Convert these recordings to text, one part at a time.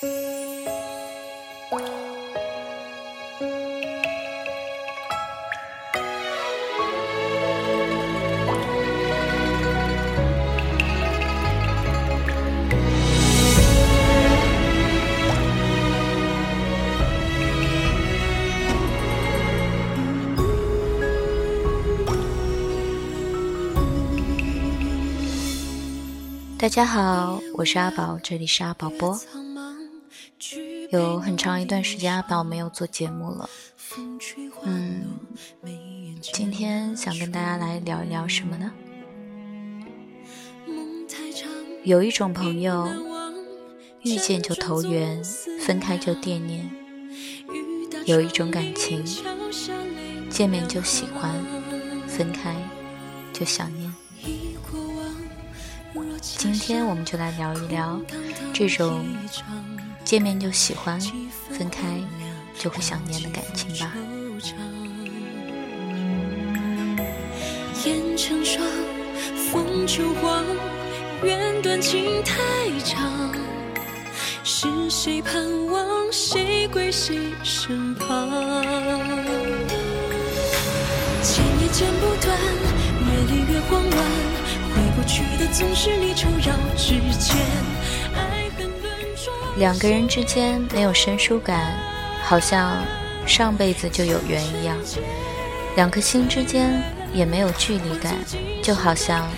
大家好，我是阿宝，这里是阿宝播。有很长一段时间阿宝没有做节目了，嗯，今天想跟大家来聊一聊什么呢？有一种朋友，遇见就投缘，分开就惦念；有一种感情，见面就喜欢，分开就想念。今天我们就来聊一聊这种见面就喜欢，分开就会想念的感情吧。烟成霜，风秋黄，缘断情太长，是谁盼望，谁归谁身旁？牵也牵不断，越离越慌乱回不去的总是你萦绕指尖。两个人之间没有生疏感，好像上辈子就有缘一样；两颗心之间也没有距离感，就好像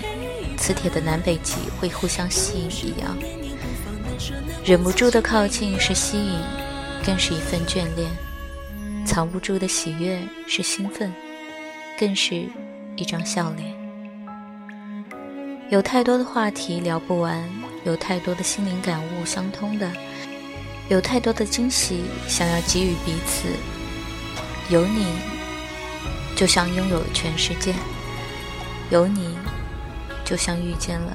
磁铁的南北极会互相吸引一样。忍不住的靠近是吸引，更是一份眷恋；藏不住的喜悦是兴奋，更是一张笑脸。有太多的话题聊不完，有太多的心灵感悟相通的，有太多的惊喜想要给予彼此。有你，就像拥有全世界；有你，就像遇见了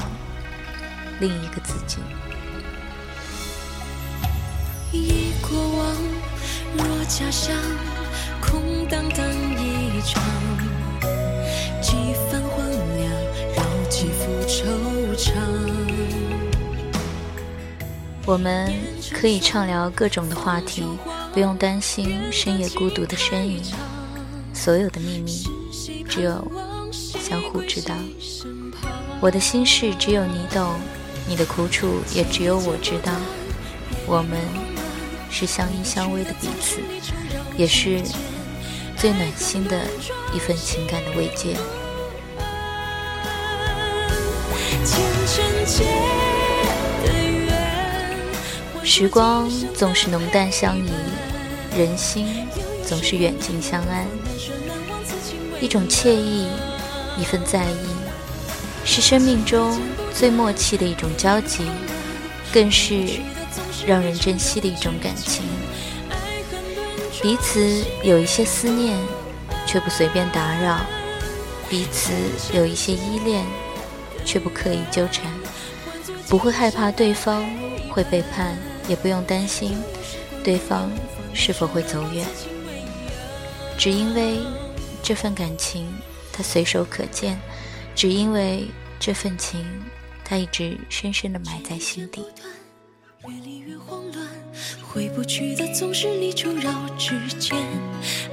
另一个自己。忆过往，若假想，空荡荡一场，我们可以畅聊各种的话题，不用担心深夜孤独的身影。所有的秘密，只有相互知道。我的心事只有你懂，你的苦楚也只有我知道。我们是相依相偎的彼此，也是最暖心的一份情感的慰藉。时光总是浓淡相宜，人心总是远近相安。一种惬意，一份在意，是生命中最默契的一种交集，更是让人珍惜的一种感情。彼此有一些思念，却不随便打扰；彼此有一些依恋，却不刻意纠缠。不会害怕对方会背叛。也不用担心对方是否会走远，只因为这份感情它随手可见，只因为这份情它一直深深的埋在心底。回不去的总是离愁绕指尖，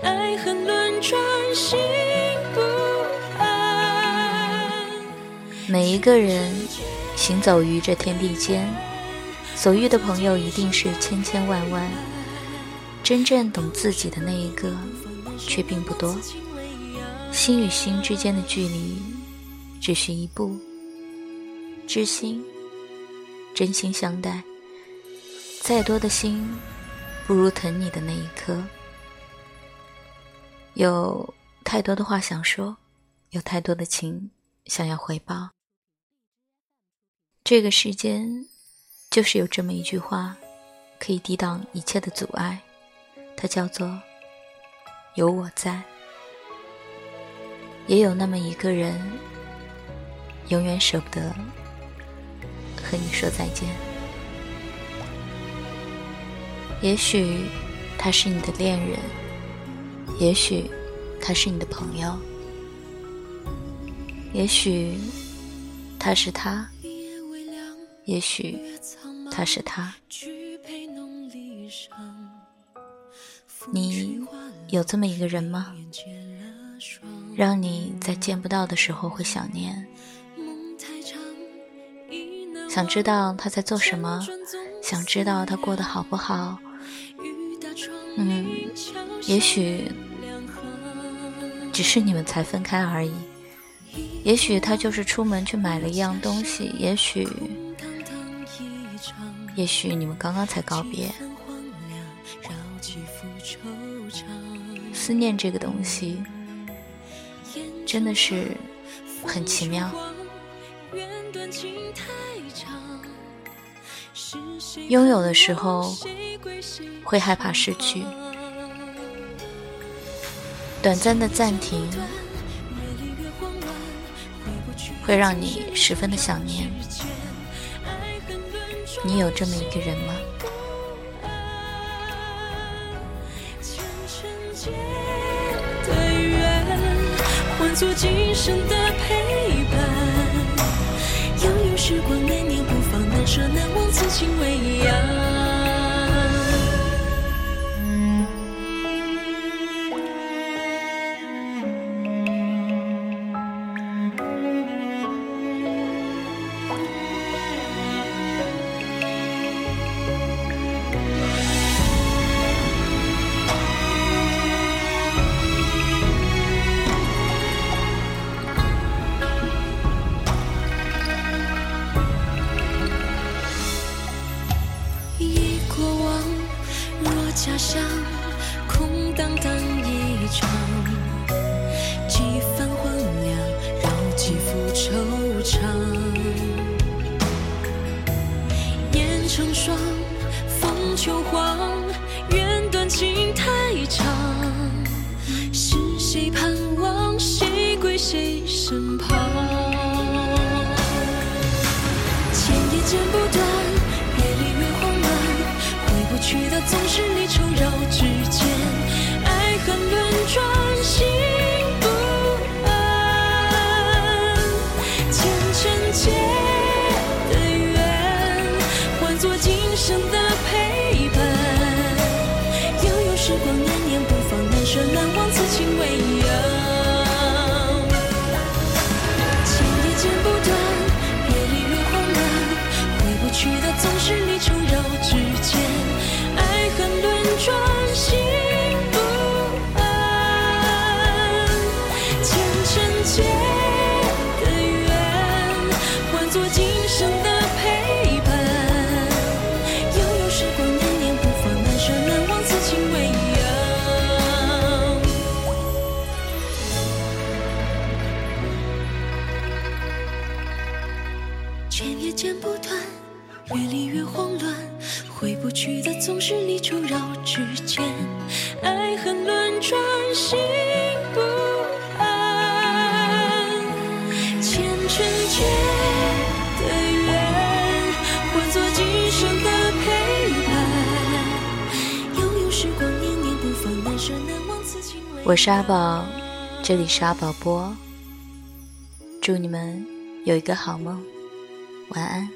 爱恨轮转心不安每一个人行走于这天地间。所遇的朋友一定是千千万万，真正懂自己的那一个却并不多。心与心之间的距离，只是一步。知心，真心相待。再多的心，不如疼你的那一颗。有太多的话想说，有太多的情想要回报。这个世间。就是有这么一句话，可以抵挡一切的阻碍，它叫做“有我在”。也有那么一个人，永远舍不得和你说再见。也许他是你的恋人，也许他是你的朋友，也许他是他，也许。他是他，你有这么一个人吗？让你在见不到的时候会想念，想知道他在做什么，想知道他过得好不好。嗯，也许只是你们才分开而已，也许他就是出门去买了一样东西，也许，也许你们刚刚才告别。思念这个东西。真的是很奇妙。拥有的时候会害怕失去，短暂的暂停会让你十分的想念。你有这么一个人吗？做今生的陪伴，悠悠时光难念不放，难舍难忘，此情未央。成双，风秋黄，缘断情太长。是谁盼望，谁归谁身旁？牵也剪不断，别离越慌乱，回不去的总是转我是阿宝，这里是阿宝播。祝你们有一个好梦，晚安。